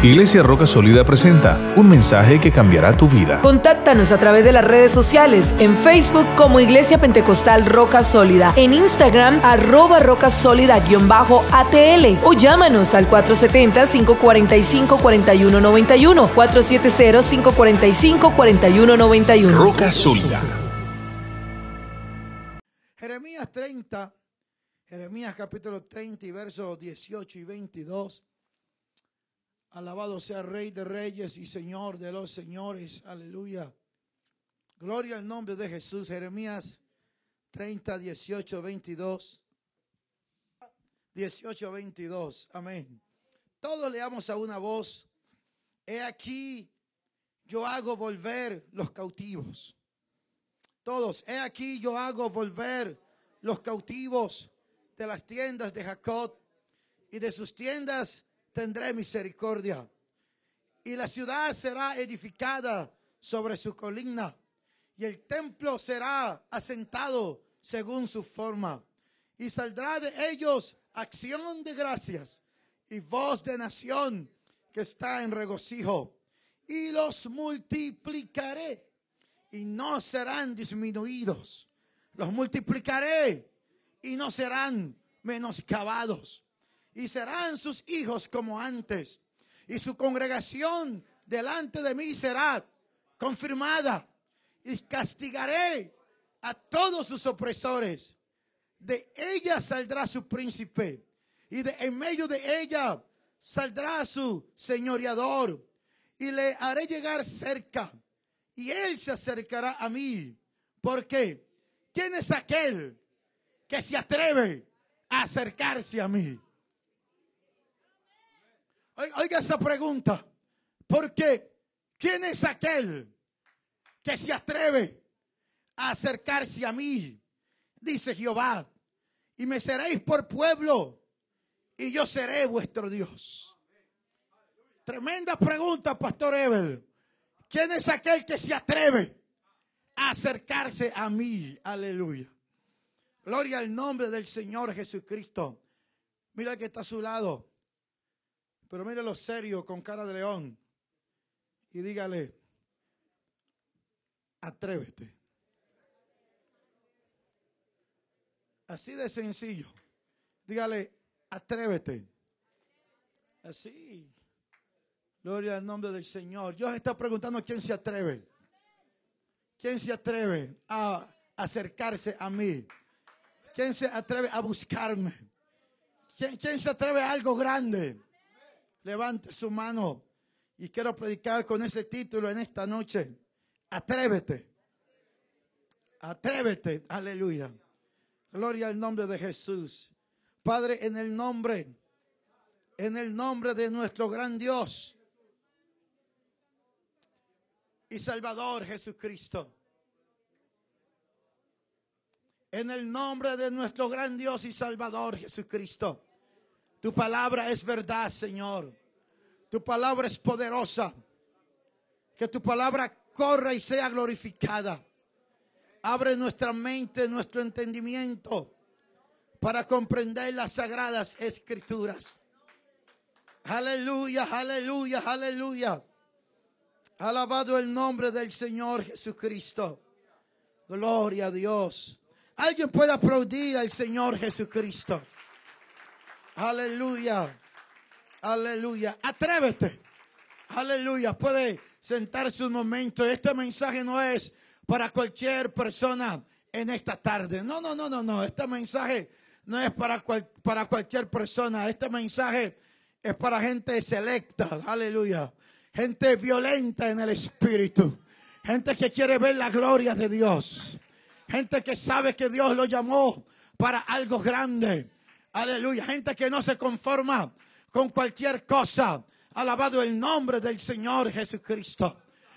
Iglesia Roca Sólida presenta un mensaje que cambiará tu vida. Contáctanos a través de las redes sociales, en Facebook como Iglesia Pentecostal Roca Sólida, en Instagram arroba roca sólida-atl o llámanos al 470-545-4191, 470-545-4191. Roca Sólida. Jeremías 30, Jeremías capítulo 30 y versos 18 y 22. Alabado sea Rey de Reyes y Señor de los Señores. Aleluya. Gloria al nombre de Jesús. Jeremías 30, 18, 22. 18, 22. Amén. Todos leamos a una voz. He aquí, yo hago volver los cautivos. Todos, he aquí, yo hago volver los cautivos de las tiendas de Jacob y de sus tiendas tendré misericordia. Y la ciudad será edificada sobre su colina, y el templo será asentado según su forma. Y saldrá de ellos acción de gracias y voz de nación que está en regocijo. Y los multiplicaré y no serán disminuidos. Los multiplicaré y no serán menoscabados y serán sus hijos como antes. Y su congregación delante de mí será confirmada. Y castigaré a todos sus opresores. De ella saldrá su príncipe. Y de en medio de ella saldrá su señoreador. Y le haré llegar cerca. Y él se acercará a mí. porque ¿Quién es aquel que se atreve a acercarse a mí? Oiga esa pregunta. Porque ¿quién es aquel que se atreve a acercarse a mí? Dice Jehová. Y me seréis por pueblo y yo seré vuestro Dios. Tremenda pregunta, Pastor Evel. ¿Quién es aquel que se atreve a acercarse a mí? Aleluya. Gloria al nombre del Señor Jesucristo. Mira que está a su lado. Pero míralo serio, con cara de león. Y dígale, atrévete. Así de sencillo. Dígale, atrévete. Así. Gloria al nombre del Señor. Dios está preguntando quién se atreve. ¿Quién se atreve a acercarse a mí? ¿Quién se atreve a buscarme? ¿Quién, quién se atreve a algo grande? Levante su mano y quiero predicar con ese título en esta noche. Atrévete. Atrévete. Aleluya. Gloria al nombre de Jesús. Padre, en el nombre, en el nombre de nuestro gran Dios y Salvador Jesucristo. En el nombre de nuestro gran Dios y Salvador Jesucristo. Tu palabra es verdad, Señor. Tu palabra es poderosa. Que tu palabra corra y sea glorificada. Abre nuestra mente, nuestro entendimiento para comprender las sagradas escrituras. Aleluya, aleluya, aleluya. Alabado el nombre del Señor Jesucristo. Gloria a Dios. Alguien puede aplaudir al Señor Jesucristo. Aleluya. Aleluya. Atrévete. Aleluya. Puede sentarse un momento. Este mensaje no es para cualquier persona en esta tarde. No, no, no, no, no. Este mensaje no es para, para cualquier persona. Este mensaje es para gente selecta. Aleluya. Gente violenta en el espíritu. Gente que quiere ver la gloria de Dios. Gente que sabe que Dios lo llamó para algo grande. Aleluya. Gente que no se conforma con cualquier cosa. Alabado el nombre del Señor Jesucristo.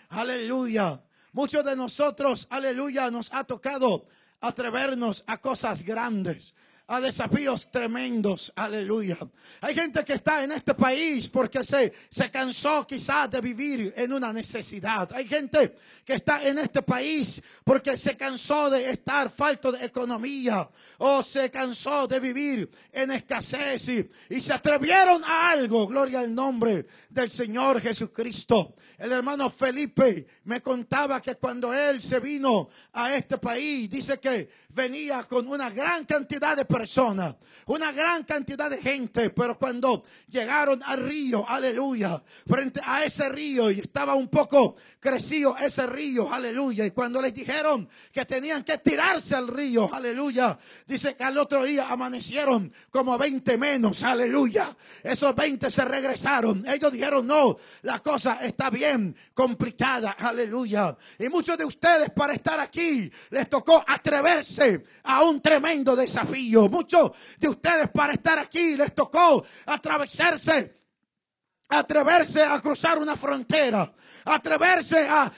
Aleluya. Muchos de nosotros, aleluya, nos ha tocado atrevernos a cosas grandes. A desafíos tremendos. Aleluya. Hay gente que está en este país porque se, se cansó quizás de vivir en una necesidad. Hay gente que está en este país porque se cansó de estar falto de economía o se cansó de vivir en escasez y, y se atrevieron a algo. Gloria al nombre del Señor Jesucristo. El hermano Felipe me contaba que cuando él se vino a este país, dice que venía con una gran cantidad de personas, una gran cantidad de gente, pero cuando llegaron al río, aleluya, frente a ese río y estaba un poco crecido ese río, aleluya, y cuando les dijeron que tenían que tirarse al río, aleluya, dice que al otro día amanecieron como 20 menos, aleluya, esos 20 se regresaron, ellos dijeron, no, la cosa está bien complicada, aleluya. Y muchos de ustedes para estar aquí les tocó atreverse a un tremendo desafío. Muchos de ustedes para estar aquí. Les tocó atravesarse atreverse a cruzar una frontera, atreverse a,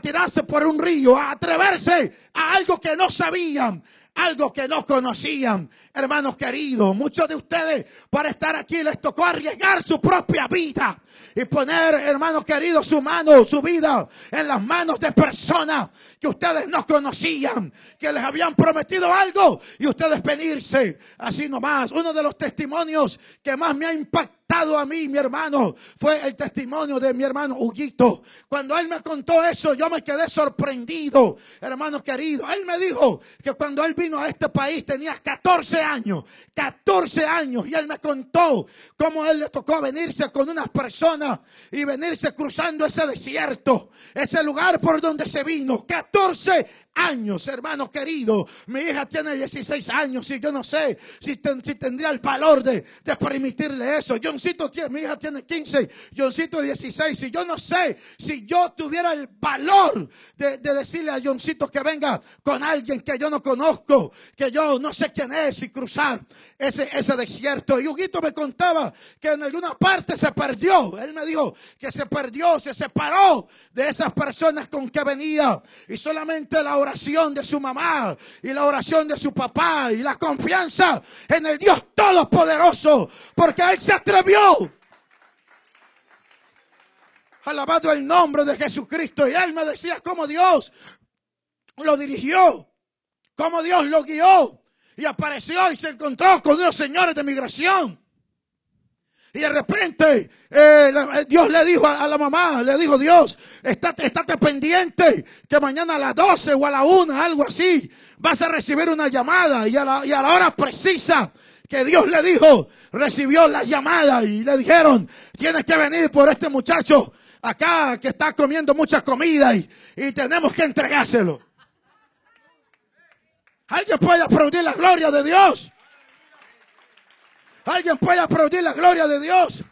tirarse por un río, a atreverse a algo que no sabían, algo que no conocían. Hermanos queridos, muchos de ustedes para estar aquí les tocó arriesgar su propia vida y poner, hermanos queridos, su mano, su vida en las manos de personas que ustedes no conocían, que les habían prometido algo y ustedes venirse así nomás. Uno de los testimonios que más me ha impactado a mí, mi hermano, fue el testimonio de mi hermano Huguito. Cuando él me contó eso, yo me quedé sorprendido, hermanos queridos. Él me dijo que cuando él vino a este país tenía 14 años, 14 años, y él me contó cómo él le tocó venirse con unas personas y venirse cruzando ese desierto, ese lugar por donde se vino. 14 años, hermanos queridos. Mi hija tiene 16 años y yo no sé si, tendría el valor de, permitirle eso. Johncito, mi hija tiene 15, Johncito 16 y yo no sé si yo tuviera el valor de, decirle a Johncito que venga con alguien que yo no conozco, que yo no sé quién es y cruzar ese, ese desierto. Y Huguito me contaba que en alguna parte se perdió. Él me dijo que se perdió, se separó de esas personas con que venía y solamente la oración de su mamá y la oración de su papá y la confianza en el Dios Todopoderoso, porque Él se atrevió. Alabado el nombre de Jesucristo. Y él me decía cómo Dios lo dirigió, cómo Dios lo guió. Y apareció y se encontró con unos señores de migración. Y de repente eh, eh, Dios le dijo a, la mamá, le dijo Dios, estate, estate pendiente que mañana a las 12 o a la 1, algo así, vas a recibir una llamada y a la, y a la hora precisa que Dios le dijo, recibió la llamada y le dijeron, tienes que venir por este muchacho acá que está comiendo mucha comida y, y tenemos que entregárselo. Alguien puede aplaudir la gloria de Dios. Alguien puede aplaudir la gloria de Dios.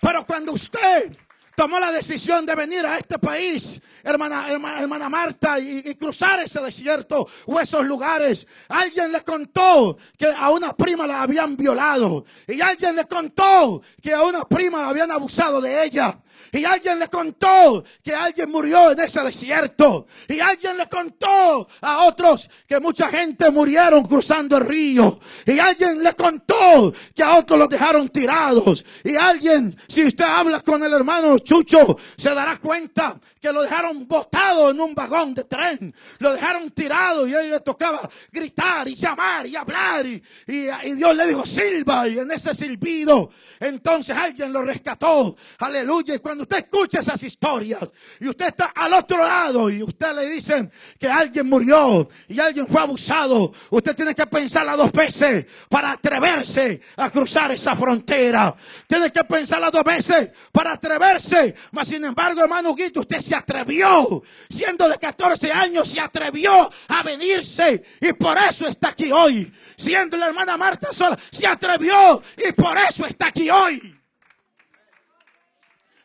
Pero cuando usted tomó la decisión de venir a este país, hermana, hermana, Marta, y, y, cruzar ese desierto o esos lugares, alguien le contó que a una prima la habían violado. Y alguien le contó que a una prima habían abusado de ella. Y alguien le contó que alguien murió en ese desierto. Y alguien le contó a otros que mucha gente murieron cruzando el río. Y alguien le contó que a otros los dejaron tirados. Y alguien, si usted habla con el hermano Chucho, se dará cuenta que lo dejaron botado en un vagón de tren. Lo dejaron tirado y él le tocaba gritar y llamar y hablar. Y, y Dios le dijo, silba. Y en ese silbido, entonces alguien lo rescató. Aleluya. Y cuando usted escucha esas historias y usted está al otro lado y usted le dicen que alguien murió y alguien fue abusado, usted tiene que pensarla dos veces para atreverse a cruzar esa frontera. Tiene que pensarla dos veces para atreverse. Mas sin embargo, hermano Guito, usted se atrevió. Siendo de 14 años, se atrevió a venirse y por eso está aquí hoy. Siendo la hermana Marta sola, se atrevió y por eso está aquí hoy.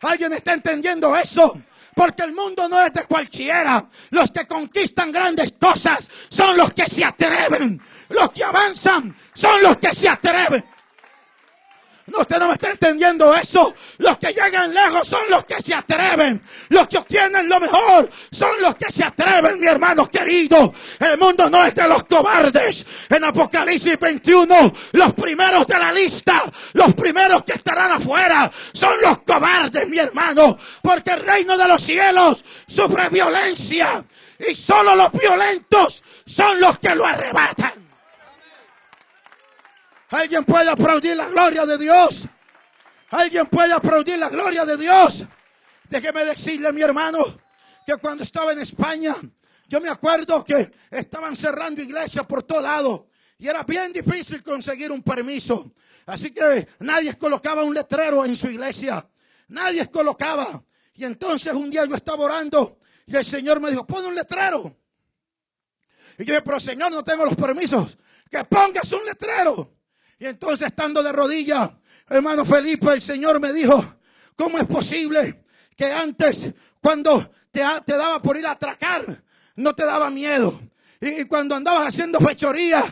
¿Alguien está entendiendo eso? Porque el mundo no es de cualquiera. Los que conquistan grandes cosas son los que se atreven. Los que avanzan son los que se atreven. No, usted no me está entendiendo eso. Los que llegan lejos son los que se atreven. Los que obtienen lo mejor son los que se atreven, mi hermano querido. El mundo no es de los cobardes. En Apocalipsis 21, los primeros de la lista, los primeros que estarán afuera, son los cobardes, mi hermano. Porque el reino de los cielos sufre violencia. Y solo los violentos son los que lo arrebatan. Alguien puede aplaudir la gloria de Dios. Alguien puede aplaudir la gloria de Dios. Déjeme decirle, mi hermano, que cuando estaba en España, yo me acuerdo que estaban cerrando iglesias por todo lado y era bien difícil conseguir un permiso. Así que nadie colocaba un letrero en su iglesia. Nadie colocaba. Y entonces un día yo estaba orando y el Señor me dijo, pon un letrero. Y yo dije, pero Señor, no tengo los permisos. Que pongas un letrero. Y entonces estando de rodillas, hermano Felipe, el Señor me dijo, ¿cómo es posible que antes, cuando te, daba por ir a atracar, no te daba miedo? Y, cuando andabas haciendo fechoría,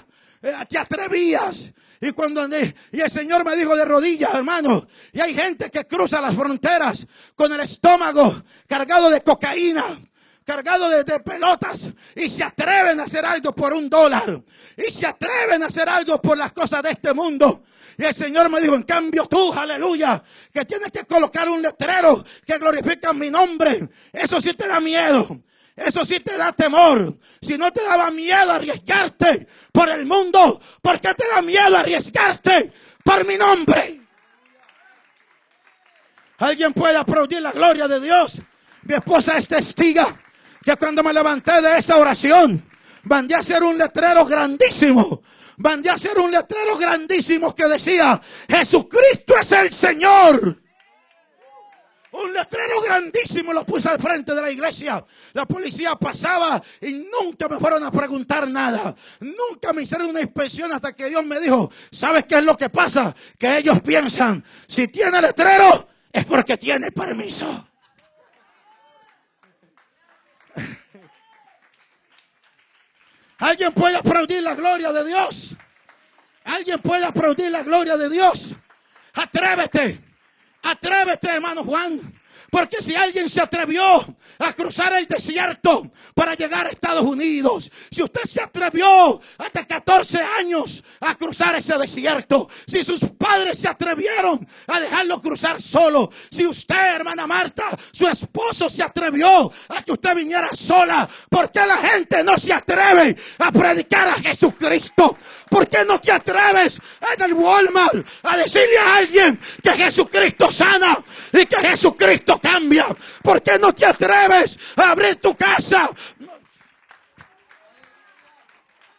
eh, te atrevías. Y cuando y el Señor me dijo de rodillas, hermano, y hay gente que cruza las fronteras con el estómago cargado de cocaína, cargado de, pelotas y se atreven a hacer algo por un dólar y se atreven a hacer algo por las cosas de este mundo. Y el Señor me dijo, en cambio tú, aleluya, que tienes que colocar un letrero que glorifica mi nombre. Eso sí te da miedo. Eso sí te da temor. Si no te daba miedo arriesgarte por el mundo, ¿por qué te da miedo arriesgarte por mi nombre? Alguien puede aplaudir la gloria de Dios. Mi esposa es testiga que cuando me levanté de esa oración, mandé a hacer un letrero grandísimo. Mandé a hacer un letrero grandísimo que decía, Jesucristo es el Señor. Un letrero grandísimo lo puse al frente de la iglesia. La policía pasaba y nunca me fueron a preguntar nada. Nunca me hicieron una inspección hasta que Dios me dijo, ¿sabes qué es lo que pasa? Que ellos piensan, si tiene letrero es porque tiene permiso. Alguien puede aplaudir la gloria de Dios. Alguien puede aplaudir la gloria de Dios. Atrévete. Atrévete, hermano Juan. Porque si alguien se atrevió a cruzar el desierto para llegar a Estados Unidos, si usted se atrevió hasta 14 años a cruzar ese desierto, si sus padres se atrevieron a dejarlo cruzar solo, si usted, hermana Marta, su esposo se atrevió a que usted viniera sola, ¿por qué la gente no se atreve a predicar a Jesucristo? ¿Por qué no te atreves en el Walmart a decirle a alguien que Jesucristo sana y que Jesucristo cambia? ¿Por qué no te atreves a abrir tu casa?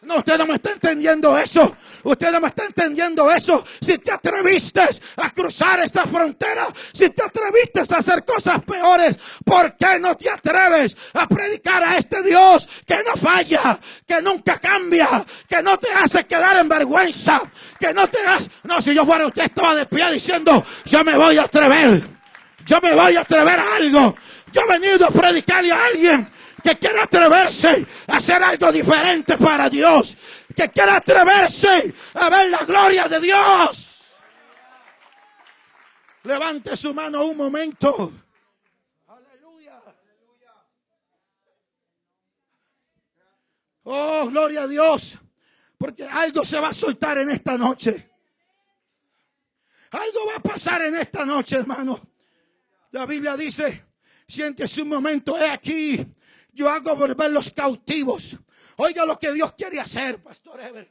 No, usted no me está entendiendo eso. Usted no me está entendiendo eso. Si te atreviste a cruzar esta frontera, si te atreviste a hacer cosas peores, ¿por qué no te atreves a predicar a este Dios que no falla, que nunca cambia, que no te hace quedar en vergüenza, que no te hace... No, si yo fuera usted estaba de pie diciendo, yo me voy a atrever, yo me voy a atrever a algo. Yo he venido a predicarle a alguien que quiera atreverse a hacer algo diferente para Dios, que quiera atreverse a ver la gloria de Dios. Levante su mano un momento. Aleluya. Oh, gloria a Dios. Porque algo se va a soltar en esta noche. Algo va a pasar en esta noche, hermano. La Biblia dice, siéntese un momento, he aquí, yo hago volver los cautivos. Oiga lo que Dios quiere hacer, Pastor Ever.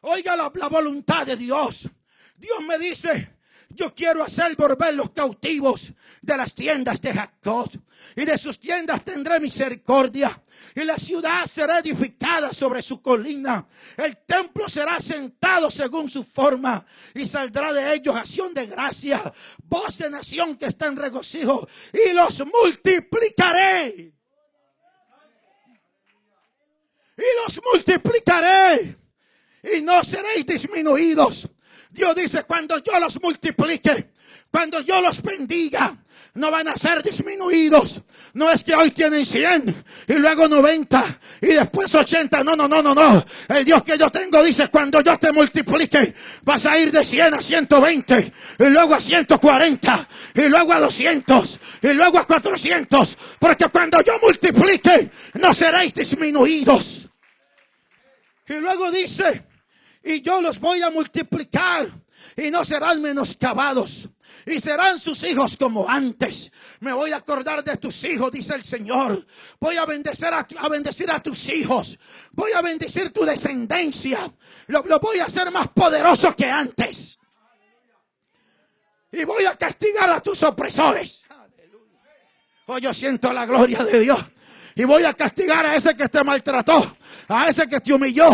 Oiga la, la voluntad de Dios. Dios me dice, yo quiero hacer volver los cautivos de las tiendas de Jacob. Y de sus tiendas tendré misericordia. Y la ciudad será edificada sobre su colina. El templo será sentado según su forma. Y saldrá de ellos acción de gracia. Voz de nación que está en regocijo. Y los multiplicaré y los multiplicaré y no seréis disminuidos. Dios dice, cuando yo los multiplique, Cuando yo los bendiga, no van a ser disminuidos. No es que hoy tienen 100 y luego 90 y después 80. No, no, no, no, no. El Dios que yo tengo dice, cuando yo te multiplique, vas a ir de 100 a 120 y luego a 140 y luego a 200 y luego a 400. Porque cuando yo multiplique, no seréis disminuidos. Y luego dice, y yo los voy a multiplicar y no serán menoscabados y serán sus hijos como antes. Me voy a acordar de tus hijos, dice el Señor. Voy a bendecir a, a bendecir a tus hijos. Voy a bendecir tu descendencia. Lo, lo voy a hacer más poderoso que antes. Y voy a castigar a tus opresores. Hoy yo siento la gloria de Dios. Y voy a castigar a ese que te maltrató, a ese que te humilló,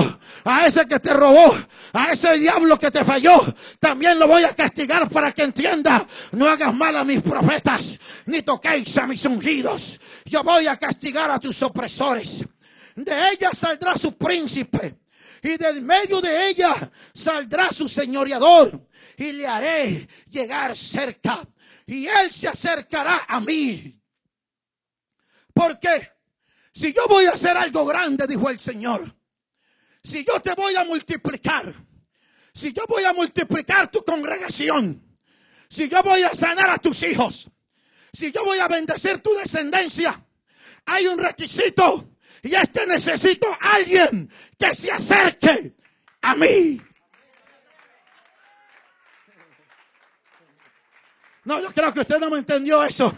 a ese que te robó, a ese diablo que te falló. También lo voy a castigar para que entienda. No hagas mal a mis profetas, ni toquéis a mis ungidos. Yo voy a castigar a tus opresores. De ella saldrá su príncipe. Y del medio de ella saldrá su señoreador. Y le haré llegar cerca. Y él se acercará a mí. ¿Por qué? Si yo voy a hacer algo grande, dijo el Señor, si yo te voy a multiplicar, si yo voy a multiplicar tu congregación, si yo voy a sanar a tus hijos, si yo voy a bendecir tu descendencia, hay un requisito y es que necesito a alguien que se acerque a mí. No, yo creo que usted no me entendió eso.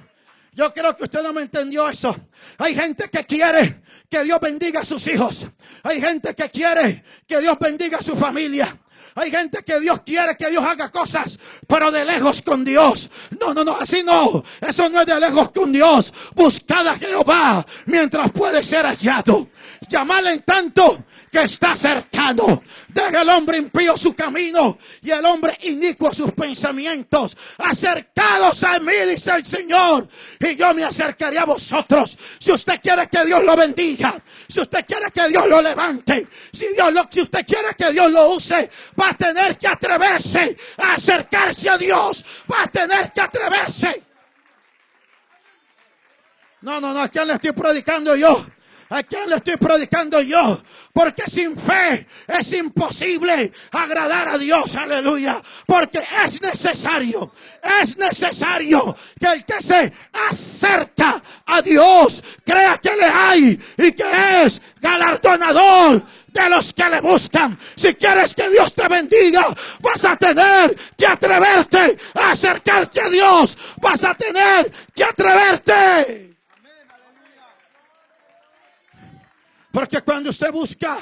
Yo creo que usted no me entendió eso. Hay gente que quiere que Dios bendiga a sus hijos. Hay gente que quiere que Dios bendiga a su familia. Hay gente que Dios quiere que Dios haga cosas, pero de lejos con Dios. No, no, no, así no. Eso no es de lejos con Dios. Buscad a Jehová mientras puede ser hallado. Llamarle en tanto que está cercano. Deja el hombre impío su camino y el hombre inicuo sus pensamientos. Acercados a mí, dice el Señor, y yo me acercaré a vosotros. Si usted quiere que Dios lo bendiga, si usted quiere que Dios lo levante, si, Dios lo, si usted quiere que Dios lo use, va a tener que atreverse a acercarse a Dios. Va a tener que atreverse. No, no, no, ¿a quién le estoy predicando yo? ¿A quién le estoy predicando yo? Porque sin fe es imposible agradar a Dios, aleluya. Porque es necesario, es necesario que el que se acerca a Dios crea que le hay y que es galardonador de los que le buscan. Si quieres que Dios te bendiga, vas a tener que atreverte a acercarte a Dios. Vas a tener que atreverte. Porque cuando usted busca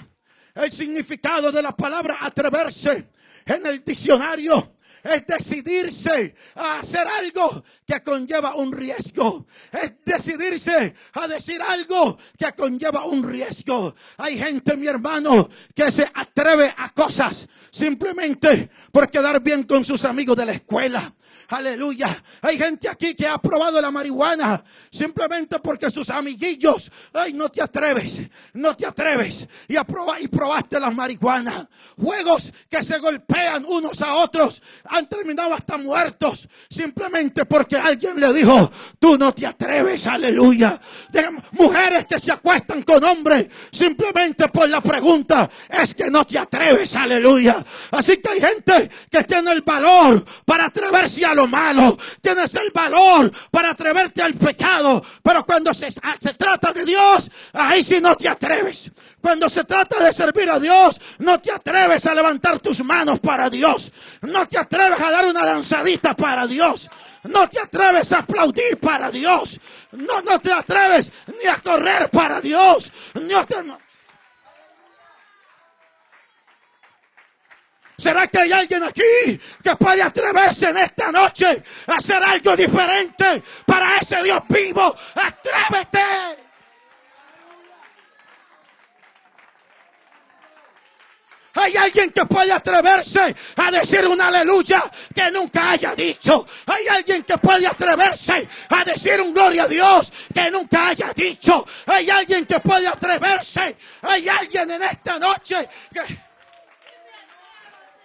el significado de la palabra atreverse en el diccionario, es decidirse a hacer algo que conlleva un riesgo. Es decidirse a decir algo que conlleva un riesgo. Hay gente, mi hermano, que se atreve a cosas simplemente por quedar bien con sus amigos de la escuela. Aleluya. Hay gente aquí que ha probado la marihuana simplemente porque sus amiguillos, ay, no te atreves, no te atreves. Y, y probaste la marihuana. Juegos que se golpean unos a otros han terminado hasta muertos simplemente porque alguien le dijo, tú no te atreves, aleluya. mujeres que se acuestan con hombres simplemente por la pregunta, es que no te atreves, aleluya. Así que hay gente que tiene el valor para atreverse a lo malo, tienes el valor para atreverte al pecado, pero cuando se, se trata de Dios, ahí sí no te atreves. Cuando se trata de servir a Dios, no te atreves a levantar tus manos para Dios, no te atreves a dar una danzadita para Dios. No te atreves a aplaudir para Dios. No, no te atreves ni a correr para Dios. No te, ¿Será que hay alguien aquí que puede atreverse en esta noche a hacer algo diferente para ese Dios vivo? Atrévete. Hay alguien que puede atreverse a decir un aleluya que nunca haya dicho. Hay alguien que puede atreverse a decir un gloria a Dios que nunca haya dicho. Hay alguien que puede atreverse. Hay alguien en esta noche que...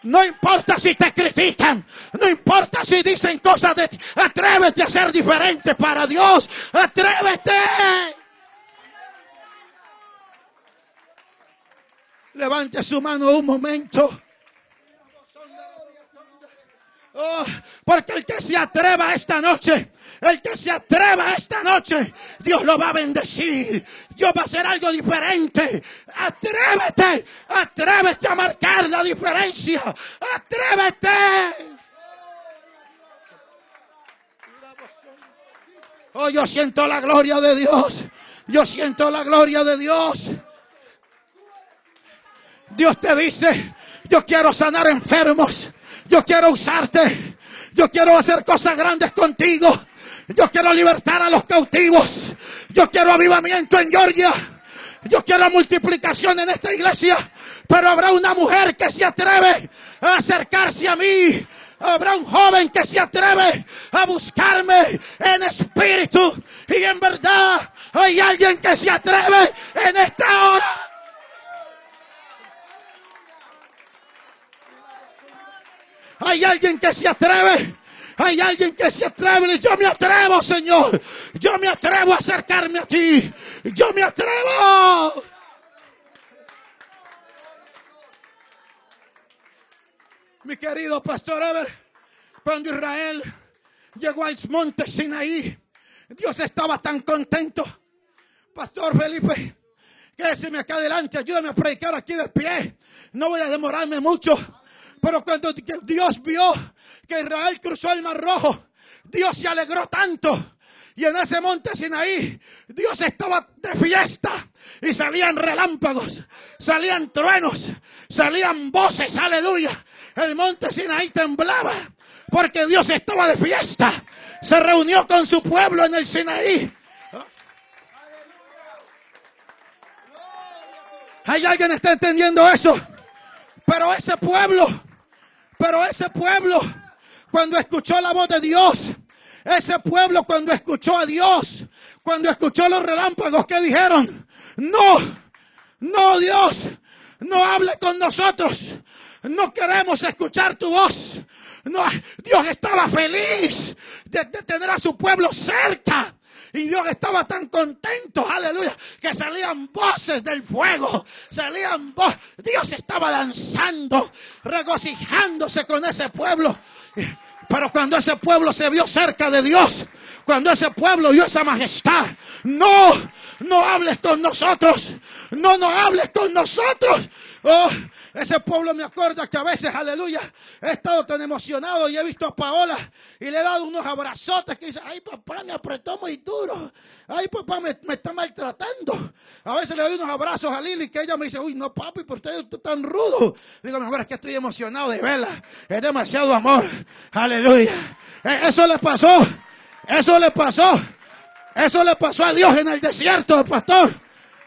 No importa si te critican, no importa si dicen cosas de ti. Atrévete a ser diferente para Dios. Atrévete. Levante su mano un momento. Oh, porque el que se atreva esta noche, el que se atreva esta noche, Dios lo va a bendecir. Dios va a hacer algo diferente. Atrévete, atrévete a marcar la diferencia. Atrévete. Oh, yo siento la gloria de Dios. Yo siento la gloria de Dios. Dios te dice, yo quiero sanar enfermos. Yo quiero usarte. Yo quiero hacer cosas grandes contigo. Yo quiero libertar a los cautivos. Yo quiero avivamiento en Georgia. Yo quiero multiplicación en esta iglesia. Pero habrá una mujer que se atreve a acercarse a mí. Habrá un joven que se atreve a buscarme en espíritu. Y en verdad hay alguien que se atreve en esta hora. Hay alguien que se atreve. Hay alguien que se atreve. Yo me atrevo, Señor. Yo me atrevo a acercarme a ti. Yo me atrevo. Mi querido pastor Ever, cuando Israel llegó al monte Sinaí, Dios estaba tan contento. Pastor Felipe, quédese acá adelante, ayúdame a predicar aquí de pie. No voy a demorarme mucho. Pero cuando Dios vio que Israel cruzó el Mar Rojo, Dios se alegró tanto. Y en ese monte Sinaí, Dios estaba de fiesta. Y salían relámpagos, salían truenos, salían voces, aleluya. El monte Sinaí temblaba porque Dios estaba de fiesta. Se reunió con su pueblo en el Sinaí. ¿Hay alguien que está entendiendo eso? Pero ese pueblo pero ese pueblo, cuando escuchó la voz de Dios, ese pueblo cuando escuchó a Dios, cuando escuchó los relámpagos que dijeron, no, no Dios, no hable con nosotros, no queremos escuchar tu voz. No, Dios estaba feliz de, de tener a su pueblo cerca. Y Dios estaba tan contento, aleluya, que salían voces del fuego, salían voces. Dios estaba danzando, regocijándose con ese pueblo. Pero cuando ese pueblo se vio cerca de Dios, cuando ese pueblo vio esa majestad, no, no hables con nosotros, no, no hables con nosotros. Oh, ese pueblo me acuerda que a veces, aleluya, he estado tan emocionado y he visto a Paola y le he dado unos abrazotes que dice, ay papá, me apretó muy duro. Ay papá, me, está maltratando. A veces le doy unos abrazos a Lili que ella me dice, uy, no papi, ¿por qué estás tan rudo? Digo, no, es que estoy emocionado de verla. Es demasiado amor. Aleluya. E, eso le pasó. Eso le pasó. Eso le pasó a Dios en el desierto, pastor.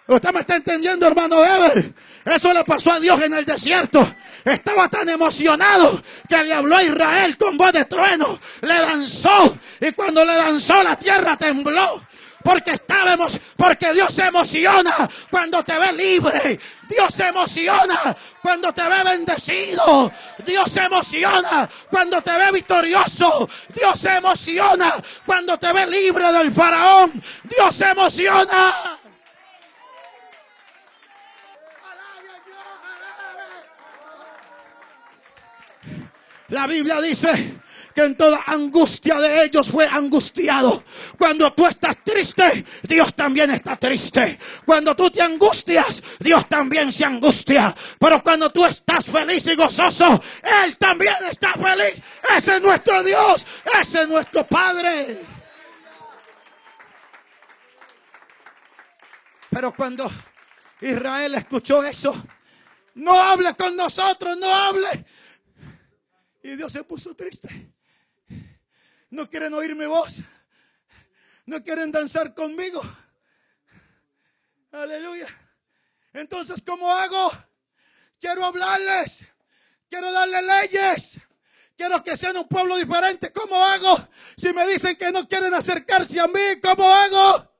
Usted me está entendiendo, hermano Ever. Eso le pasó a Dios en el desierto. Estaba tan emocionado que le habló a Israel con voz de trueno. Le danzó. Y cuando le danzó la tierra tembló. Porque estábamos, porque Dios se emociona cuando te ve libre. Dios se emociona cuando te ve bendecido. Dios se emociona cuando te ve victorioso. Dios se emociona cuando te ve libre del faraón. Dios se emociona. La Biblia dice que en toda angustia de ellos fue angustiado. Cuando tú estás triste, Dios también está triste. Cuando tú te angustias, Dios también se angustia. Pero cuando tú estás feliz y gozoso, Él también está feliz. Ese es nuestro Dios, ese es nuestro Padre. Pero cuando Israel escuchó eso, no hable con nosotros, no hable. Y Dios se puso triste. No quieren oír mi voz. No quieren danzar conmigo. Aleluya. Entonces, ¿cómo hago? Quiero hablarles. Quiero darles leyes. Quiero que sean un pueblo diferente. ¿Cómo hago? Si me dicen que no quieren acercarse a mí, ¿cómo hago?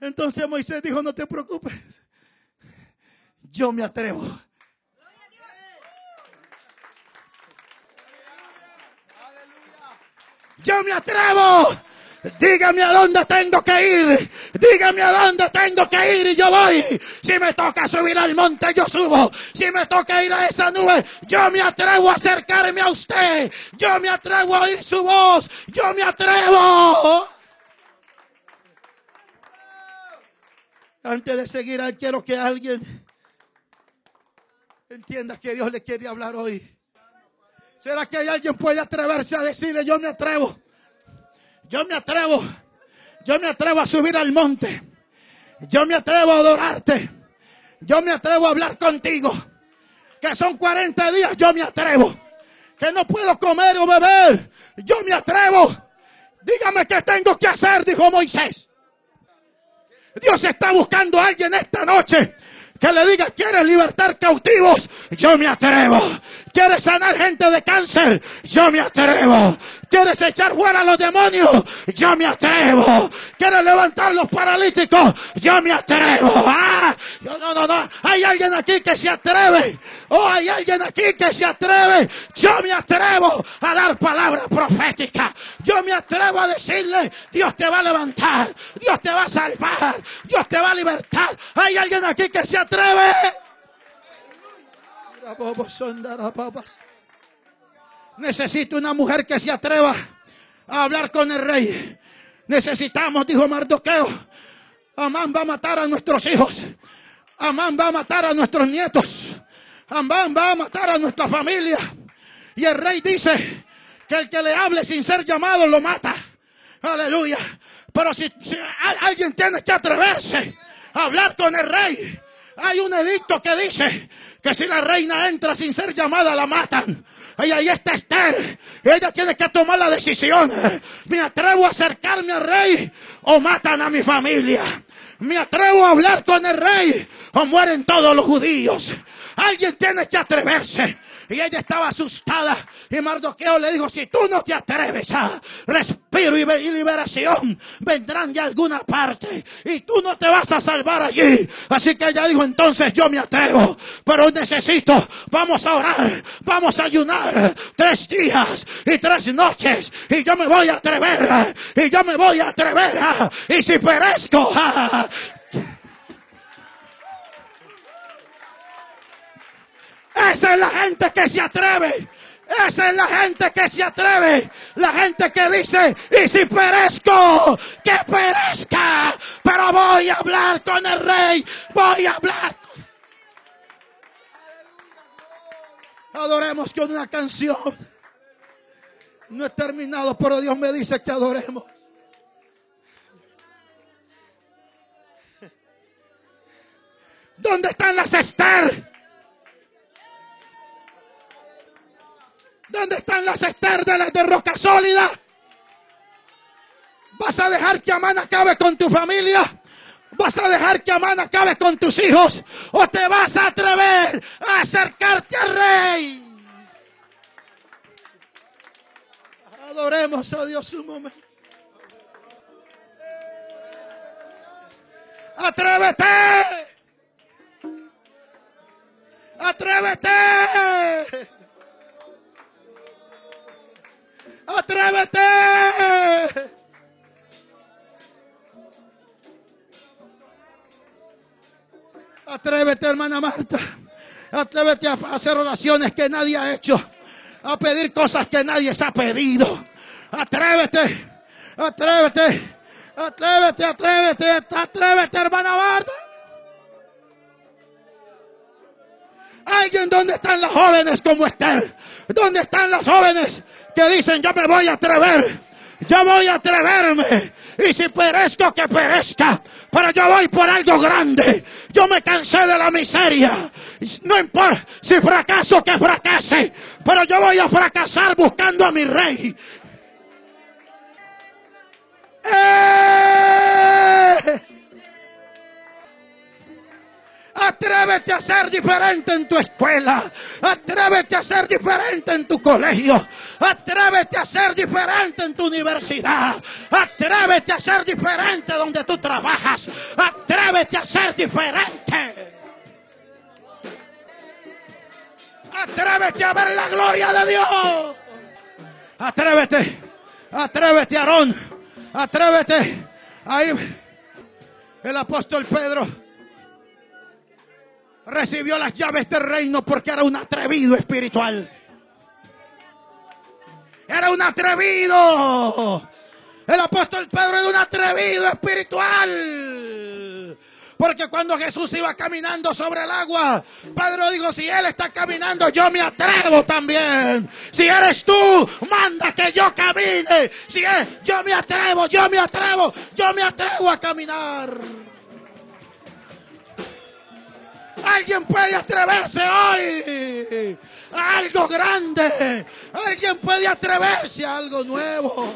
Entonces Moisés dijo, no te preocupes. Yo me atrevo. Yo me atrevo. Dígame a dónde tengo que ir. Dígame a dónde tengo que ir y yo voy. Si me toca subir al monte, yo subo. Si me toca ir a esa nube, yo me atrevo a acercarme a usted. Yo me atrevo a oír su voz. Yo me atrevo. Antes de seguir, quiero que alguien entienda que Dios le quiere hablar hoy. ¿Será que hay alguien puede atreverse a decirle, yo me atrevo? Yo me atrevo. Yo me atrevo a subir al monte. Yo me atrevo a adorarte. Yo me atrevo a hablar contigo. Que son 40 días, yo me atrevo. Que no puedo comer o beber. Yo me atrevo. Dígame qué tengo que hacer, dijo Moisés. Dios está buscando a alguien esta noche que le diga, ¿quieres libertar cautivos? Yo me atrevo. ¿Quieres sanar gente de cáncer? Yo me atrevo. ¿Quieres echar fuera a los demonios? Yo me atrevo. ¿Quieres levantar los paralíticos? Yo me atrevo. Ah, no, no, no. Hay alguien aquí que se atreve. Oh, hay alguien aquí que se atreve. Yo me atrevo a dar palabra profética. Yo me atrevo a decirle, Dios te va a levantar. Dios te va a salvar. Dios te va a libertar. Hay alguien aquí que se atreve. Necesito una mujer que se atreva a hablar con el rey. Necesitamos, dijo Mardoqueo. Amán va a matar a nuestros hijos. Amán va a matar a nuestros nietos. Amán va a matar a nuestra familia. Y el rey dice que el que le hable sin ser llamado lo mata. Aleluya. Pero si, alguien tiene que atreverse a hablar con el rey, hay un edicto que dice que si la reina entra sin ser llamada, la matan. Y ahí está Esther. Ella tiene que tomar la decisión. Me atrevo a acercarme al rey o matan a mi familia. Me atrevo a hablar con el rey o mueren todos los judíos. Alguien tiene que atreverse. Y ella estaba asustada. Y Mardoqueo le dijo, si tú no te atreves a respiro y liberación, vendrán de alguna parte. Y tú no te vas a salvar allí. Así que ella dijo, entonces yo me atrevo. Pero necesito, vamos a orar, vamos a ayunar tres días y tres noches. Y yo me voy a atrever. Y yo me voy a atrever. Y si perezco, Esa es la gente que se atreve. Esa es la gente que se atreve. La gente que dice, y si perezco, que perezca. Pero voy a hablar con el rey. Voy a hablar. Adoremos con una canción. No he terminado, pero Dios me dice que adoremos. ¿Dónde están las Esther? ¿Dónde están las Esther de, de roca sólida? ¿Vas a dejar que Amán acabe con tu familia? ¿Vas a dejar que Amán acabe con tus hijos? ¿O te vas a atrever a acercarte al rey? Adoremos a Dios un momento. Atrévete. Atrévete. Hermana Marta. Atrévete a hacer oraciones que nadie ha hecho. A pedir cosas que nadie se ha pedido. Atrévete. Atrévete. Atrévete, atrévete, atrévete, hermana Marta. Alguien, ¿dónde están las jóvenes como Esther? ¿Dónde están las jóvenes que dicen, yo me voy a atrever? Yo voy a atreverme. Y si perezco, que perezca. Pero yo voy por algo grande. Yo me cansé de la miseria. No importa si fracaso, que fracase. Pero yo voy a fracasar buscando a mi rey. ¡Eh! Atrévete a ser diferente en tu escuela. Atrévete a ser diferente en tu colegio. Atrévete a ser diferente en tu universidad. Atrévete a ser diferente donde tú trabajas. Atrévete a ser diferente. Atrévete a ver la gloria de Dios. Atrévete. Atrévete, Aarón. Atrévete. Ahí el apóstol Pedro recibió las llaves del reino porque era un atrevido espiritual. Era un atrevido. El apóstol Pedro era un atrevido espiritual. Porque cuando Jesús iba caminando sobre el agua, Pedro dijo, si Él está caminando, yo me atrevo también. Si eres tú, manda que yo camine. Si él, yo me atrevo, yo me atrevo, yo me atrevo a caminar. Alguien puede atreverse hoy a algo grande. Alguien puede atreverse a algo nuevo.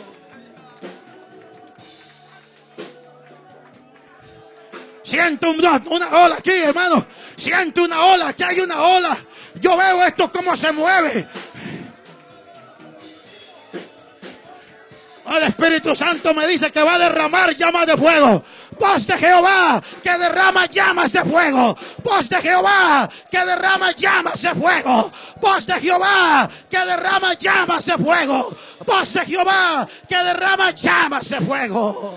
Siento una, una, ola aquí, hermano. Siento una ola, aquí hay una ola. Yo veo esto cómo se mueve. El Espíritu Santo me dice que va a derramar llamas de fuego. Voz de Jehová que derrama llamas de fuego. Voz de Jehová que derrama llamas de fuego. Voz de Jehová que derrama llamas de fuego. Voz de Jehová que derrama llamas de fuego.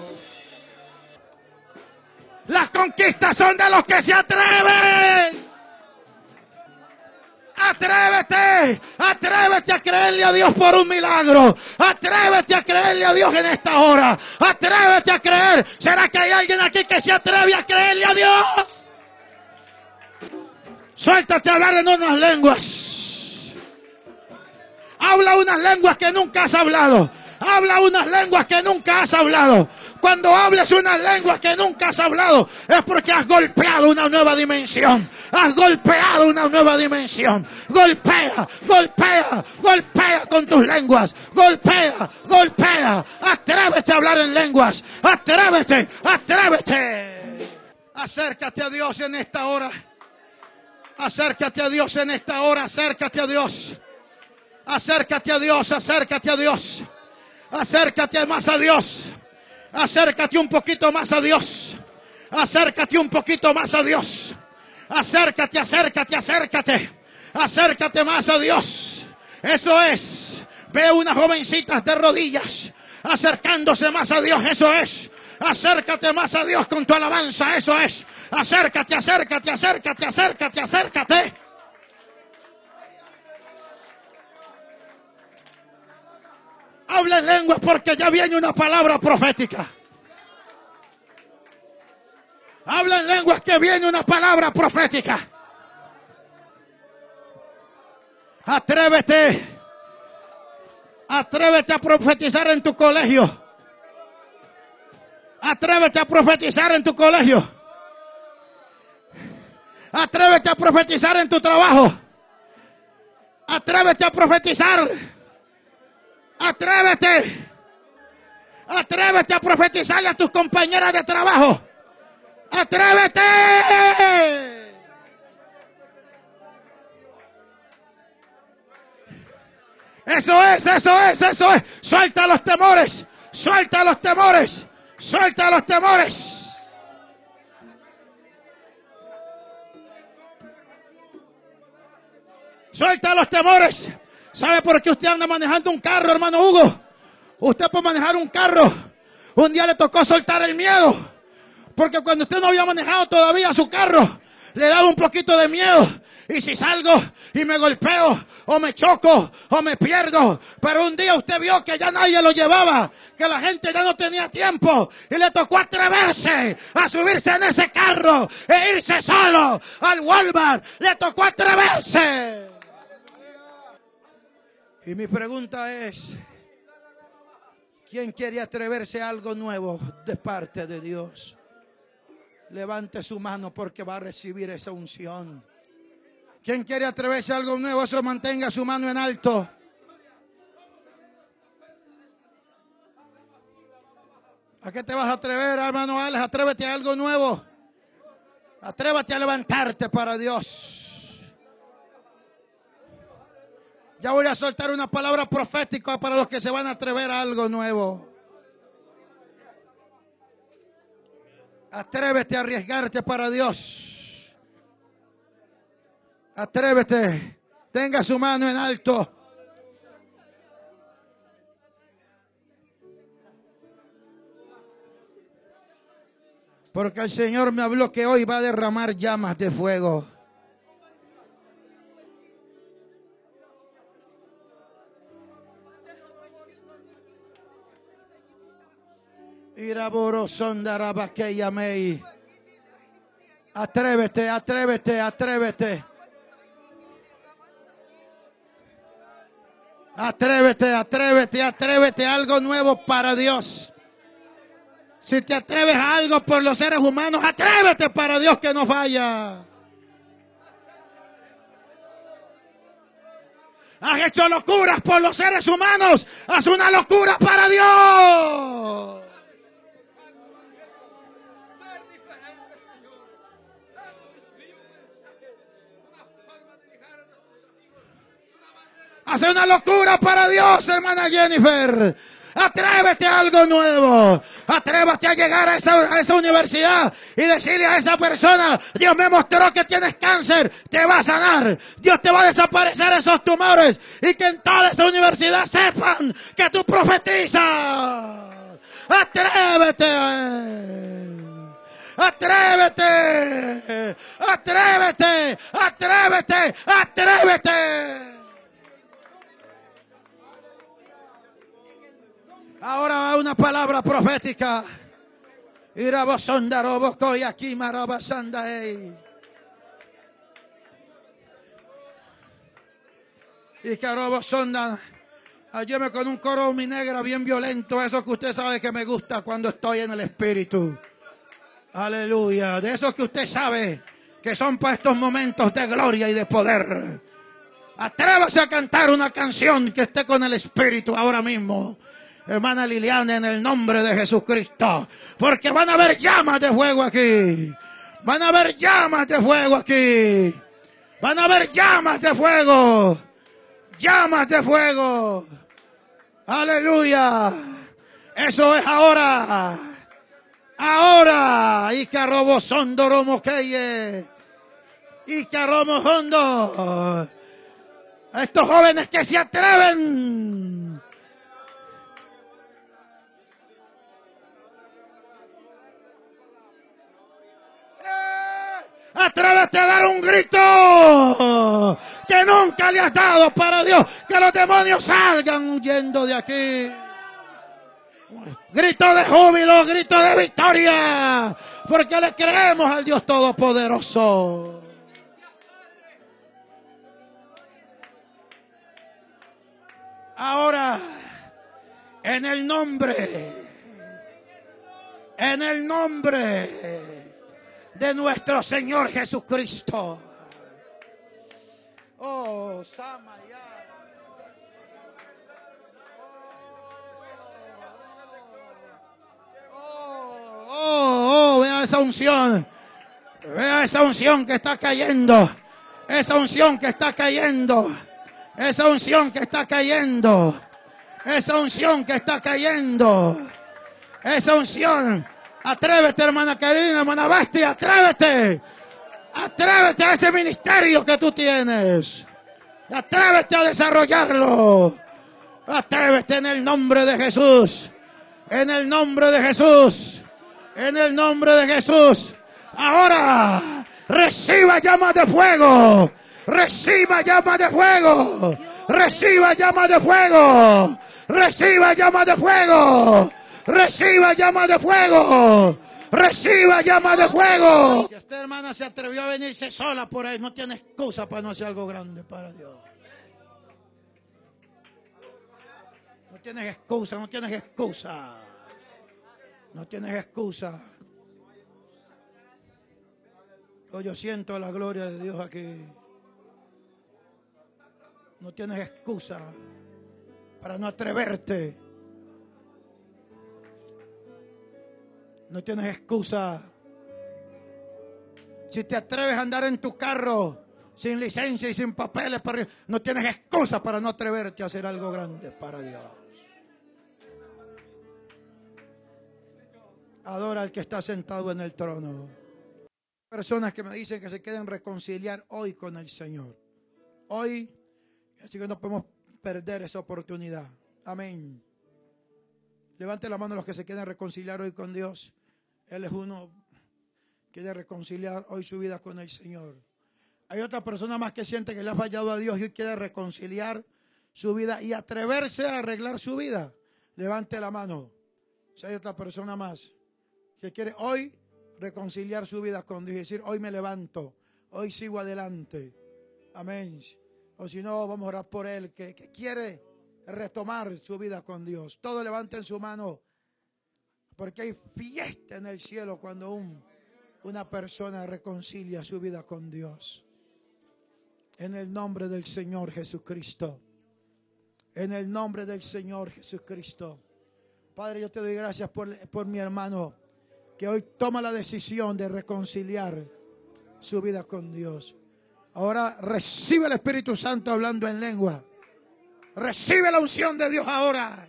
Las conquistas son de los que se atreven. Atrévete, atrévete a creerle a Dios por un milagro. Atrévete a creerle a Dios en esta hora. Atrévete a creer. ¿Será que hay alguien aquí que se atreve a creerle a Dios? Suéltate a hablar en unas lenguas. Habla unas lenguas que nunca has hablado. Habla unas lenguas que nunca has hablado. Cuando hables unas lenguas que nunca has hablado, es porque has golpeado una nueva dimensión. Has golpeado una nueva dimensión. Golpea, golpea, golpea con tus lenguas. Golpea, golpea. Atrévete a hablar en lenguas. Atrévete, atrévete. Acércate a Dios en esta hora. Acércate a Dios en esta hora. Acércate a Dios. Acércate a Dios, acércate a Dios. Acércate más a Dios. Acércate un poquito más a Dios. Acércate un poquito más a Dios. Acércate, acércate, acércate. Acércate más a Dios. Eso es. Ve una jovencita de rodillas acercándose más a Dios. Eso es. Acércate más a Dios con tu alabanza. Eso es. Acércate, acércate, acércate, acércate, acércate. Habla en lenguas porque ya viene una palabra profética. Habla en lenguas que viene una palabra profética. Atrévete. Atrévete a profetizar en tu colegio. Atrévete a profetizar en tu colegio. Atrévete a profetizar en tu trabajo. Atrévete a profetizar Atrévete. Atrévete a profetizarle a tus compañeras de trabajo. Atrévete. Eso es, eso es, eso es. Suelta los temores. Suelta los temores. Suelta los temores. Suelta los temores. ¿Sabe por qué usted anda manejando un carro, hermano Hugo? Usted puede manejar un carro. Un día le tocó soltar el miedo. Porque cuando usted no había manejado todavía su carro, le daba un poquito de miedo. Y si salgo y me golpeo, o me choco, o me pierdo. Pero un día usted vio que ya nadie lo llevaba, que la gente ya no tenía tiempo. Y le tocó atreverse a subirse en ese carro e irse solo al Walmart. Le tocó atreverse. Y mi pregunta es, ¿quién quiere atreverse a algo nuevo de parte de Dios? Levante su mano porque va a recibir esa unción. ¿Quién quiere atreverse a algo nuevo? Eso mantenga su mano en alto. ¿A qué te vas a atrever, hermano Alex? Atrévete a algo nuevo. Atrévete a levantarte para Dios. Ya voy a soltar una palabra profética para los que se van a atrever a algo nuevo. Atrévete a arriesgarte para Dios. Atrévete. Tenga su mano en alto. Porque el Señor me habló que hoy va a derramar llamas de fuego. Atrévete, atrévete, atrévete. Atrévete, atrévete, atrévete a algo nuevo para Dios. Si te atreves a algo por los seres humanos, atrévete para Dios que no falla. Has hecho locuras por los seres humanos. Haz una locura para Dios. Hace una locura para Dios, hermana Jennifer. Atrévete a algo nuevo. Atrévete a llegar a esa, a esa, universidad y decirle a esa persona, Dios me mostró que tienes cáncer, te va a sanar. Dios te va a desaparecer esos tumores y que en toda esa universidad sepan que tú profetizas. Atrévete. Atrévete. Atrévete. Atrévete. Atrévete. Ahora una palabra profética. y aquí Y sonda. Ayúdame con un coro mi negra bien violento. Eso que usted sabe que me gusta cuando estoy en el espíritu. Aleluya. De esos que usted sabe que son para estos momentos de gloria y de poder. Atrévase a cantar una canción que esté con el espíritu ahora mismo hermana Liliana, en el nombre de Jesucristo. Porque van a haber llamas de fuego aquí. Van a haber llamas de fuego aquí. Van a haber llamas de fuego. Llamas de fuego. Aleluya. Eso es ahora. Ahora. Y que robo sondoromo keye. Y que robo hondo. Estos jóvenes que se atreven Atrévete a dar un grito que nunca le has dado para Dios. Que los demonios salgan huyendo de aquí. Grito de júbilo, grito de victoria. Porque le creemos al Dios Todopoderoso. Ahora, en el nombre, en el nombre de nuestro Señor Jesucristo. Oh, Samaya. Oh, oh, oh, vea esa unción. Vea esa unción que está cayendo. Esa unción que está cayendo. Esa unción que está cayendo. Esa unción que está cayendo. Esa unción Atrévete, hermana Karina, hermana Basti, atrévete. Atrévete a ese ministerio que tú tienes. Atrévete a desarrollarlo. Atrévete en el nombre de Jesús. En el nombre de Jesús. En el nombre de Jesús. Ahora, reciba llamas de fuego. Reciba llamas de fuego. Reciba llamas de fuego. Reciba llamas de fuego. Reciba llama de fuego. Reciba llama de fuego. Si esta hermana se atrevió a venirse sola por ahí, no tiene excusa para no hacer algo grande para Dios. No tienes excusa, no tienes excusa. No tienes excusa. Oh, yo siento la gloria de Dios aquí. No tienes excusa para no atreverte No tienes excusa. Si te atreves a andar en tu carro sin licencia y sin papeles, no tienes excusa para no atreverte a hacer algo grande para Dios. Adora al que está sentado en el trono. Personas que me dicen que se quieren reconciliar hoy con el Señor. Hoy, así que no podemos perder esa oportunidad. Amén. Levante la mano los que se quieren reconciliar hoy con Dios. Él es uno quiere reconciliar hoy su vida con el Señor. Hay otra persona más que siente que le ha fallado a Dios y quiere reconciliar su vida y atreverse a arreglar su vida. Levante la mano. Si hay otra persona más que quiere hoy reconciliar su vida con Dios y decir, hoy me levanto, hoy sigo adelante. Amén. O si no, vamos a orar por él, que, que quiere retomar su vida con Dios. Todo levanten su mano, porque hay fiesta en el cielo cuando un, una persona reconcilia su vida con Dios. En el nombre del Señor Jesucristo. En el nombre del Señor Jesucristo. Padre, yo te doy gracias por, por mi hermano que hoy toma la decisión de reconciliar su vida con Dios. Ahora recibe el Espíritu Santo hablando en lengua. Recibe la unción de Dios ahora.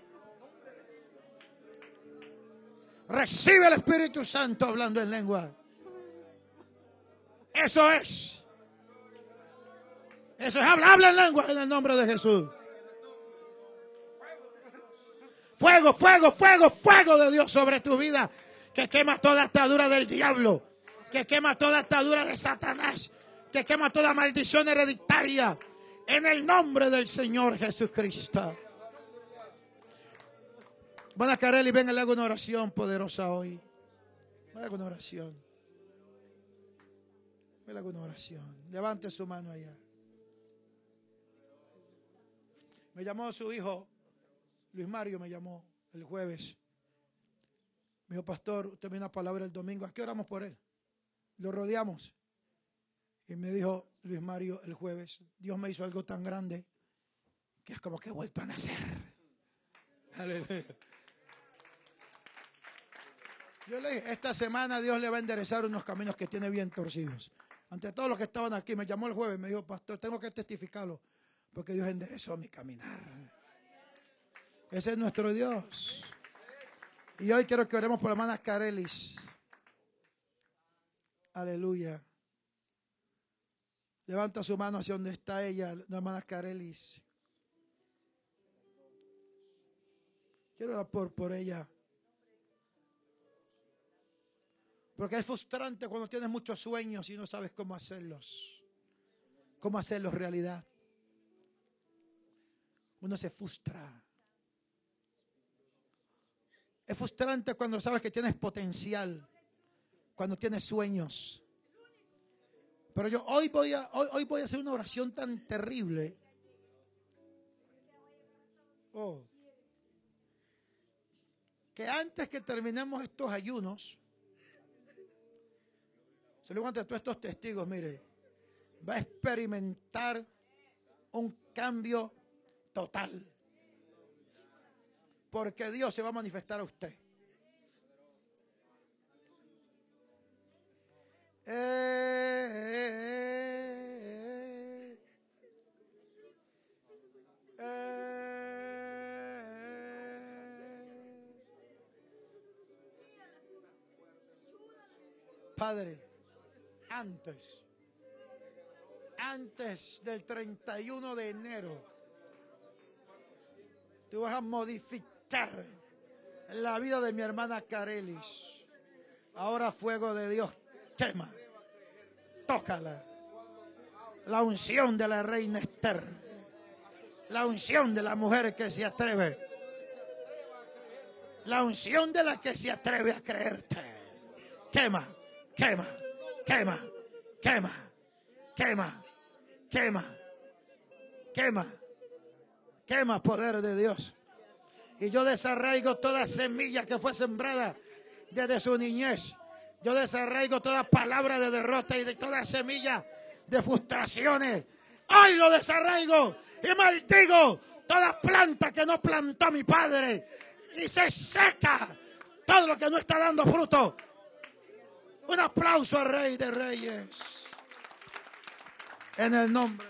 Recibe el Espíritu Santo hablando en lengua. Eso es. Eso es hablar en lengua en el nombre de Jesús. Fuego, fuego, fuego, fuego de Dios sobre tu vida. Que quema toda atadura del diablo. Que quema toda atadura de Satanás. Que quema toda maldición hereditaria. En el nombre del Señor Jesucristo. Van a caer y venga, le hago una oración poderosa hoy. Le hago una oración. Le hago una oración. Levante su mano allá. Me llamó su hijo, Luis Mario me llamó el jueves. Me dijo, pastor, usted me dio una palabra el domingo. ¿A qué oramos por él? Lo rodeamos. Y me dijo Luis Mario el jueves, Dios me hizo algo tan grande que es como que he vuelto a nacer. Aleluya. Yo le dije, esta semana Dios le va a enderezar unos caminos que tiene bien torcidos. Ante todos los que estaban aquí, me llamó el jueves, me dijo, pastor, tengo que testificarlo, porque Dios enderezó mi caminar. Ese es nuestro Dios. Y hoy quiero que oremos por la hermana Carelis. Aleluya. Levanta su mano hacia donde está ella, la hermana Carelis. Quiero orar por, por ella. Porque es frustrante cuando tienes muchos sueños y no sabes cómo hacerlos. Cómo hacerlos realidad. Uno se frustra. Es frustrante cuando sabes que tienes potencial, cuando tienes sueños. Pero yo hoy voy a, hoy, hoy voy a hacer una oración tan terrible. Oh. Que antes que terminemos estos ayunos, se lo ante todos estos testigos, mire, va a experimentar un cambio total. Porque Dios se va a manifestar a usted. Eh, eh, eh. Padre, antes, antes del 31 de enero, tú vas a modificar la vida de mi hermana Carelis. Ahora fuego de Dios quema, tócala. La unción de la reina Esther, la unción de la mujer que se atreve, la unción de la que se atreve a creerte. Quema, quema, quema, quema, quema, quema, quema, quema poder de Dios. Y yo desarraigo toda semilla que fue sembrada desde su niñez. Yo desarraigo toda palabra de derrota y de toda semilla de frustraciones. Hoy lo desarraigo y maldigo toda planta que no plantó mi padre. Y se seca todo lo que no está dando fruto. Un aplauso al Rey de Reyes. En el nombre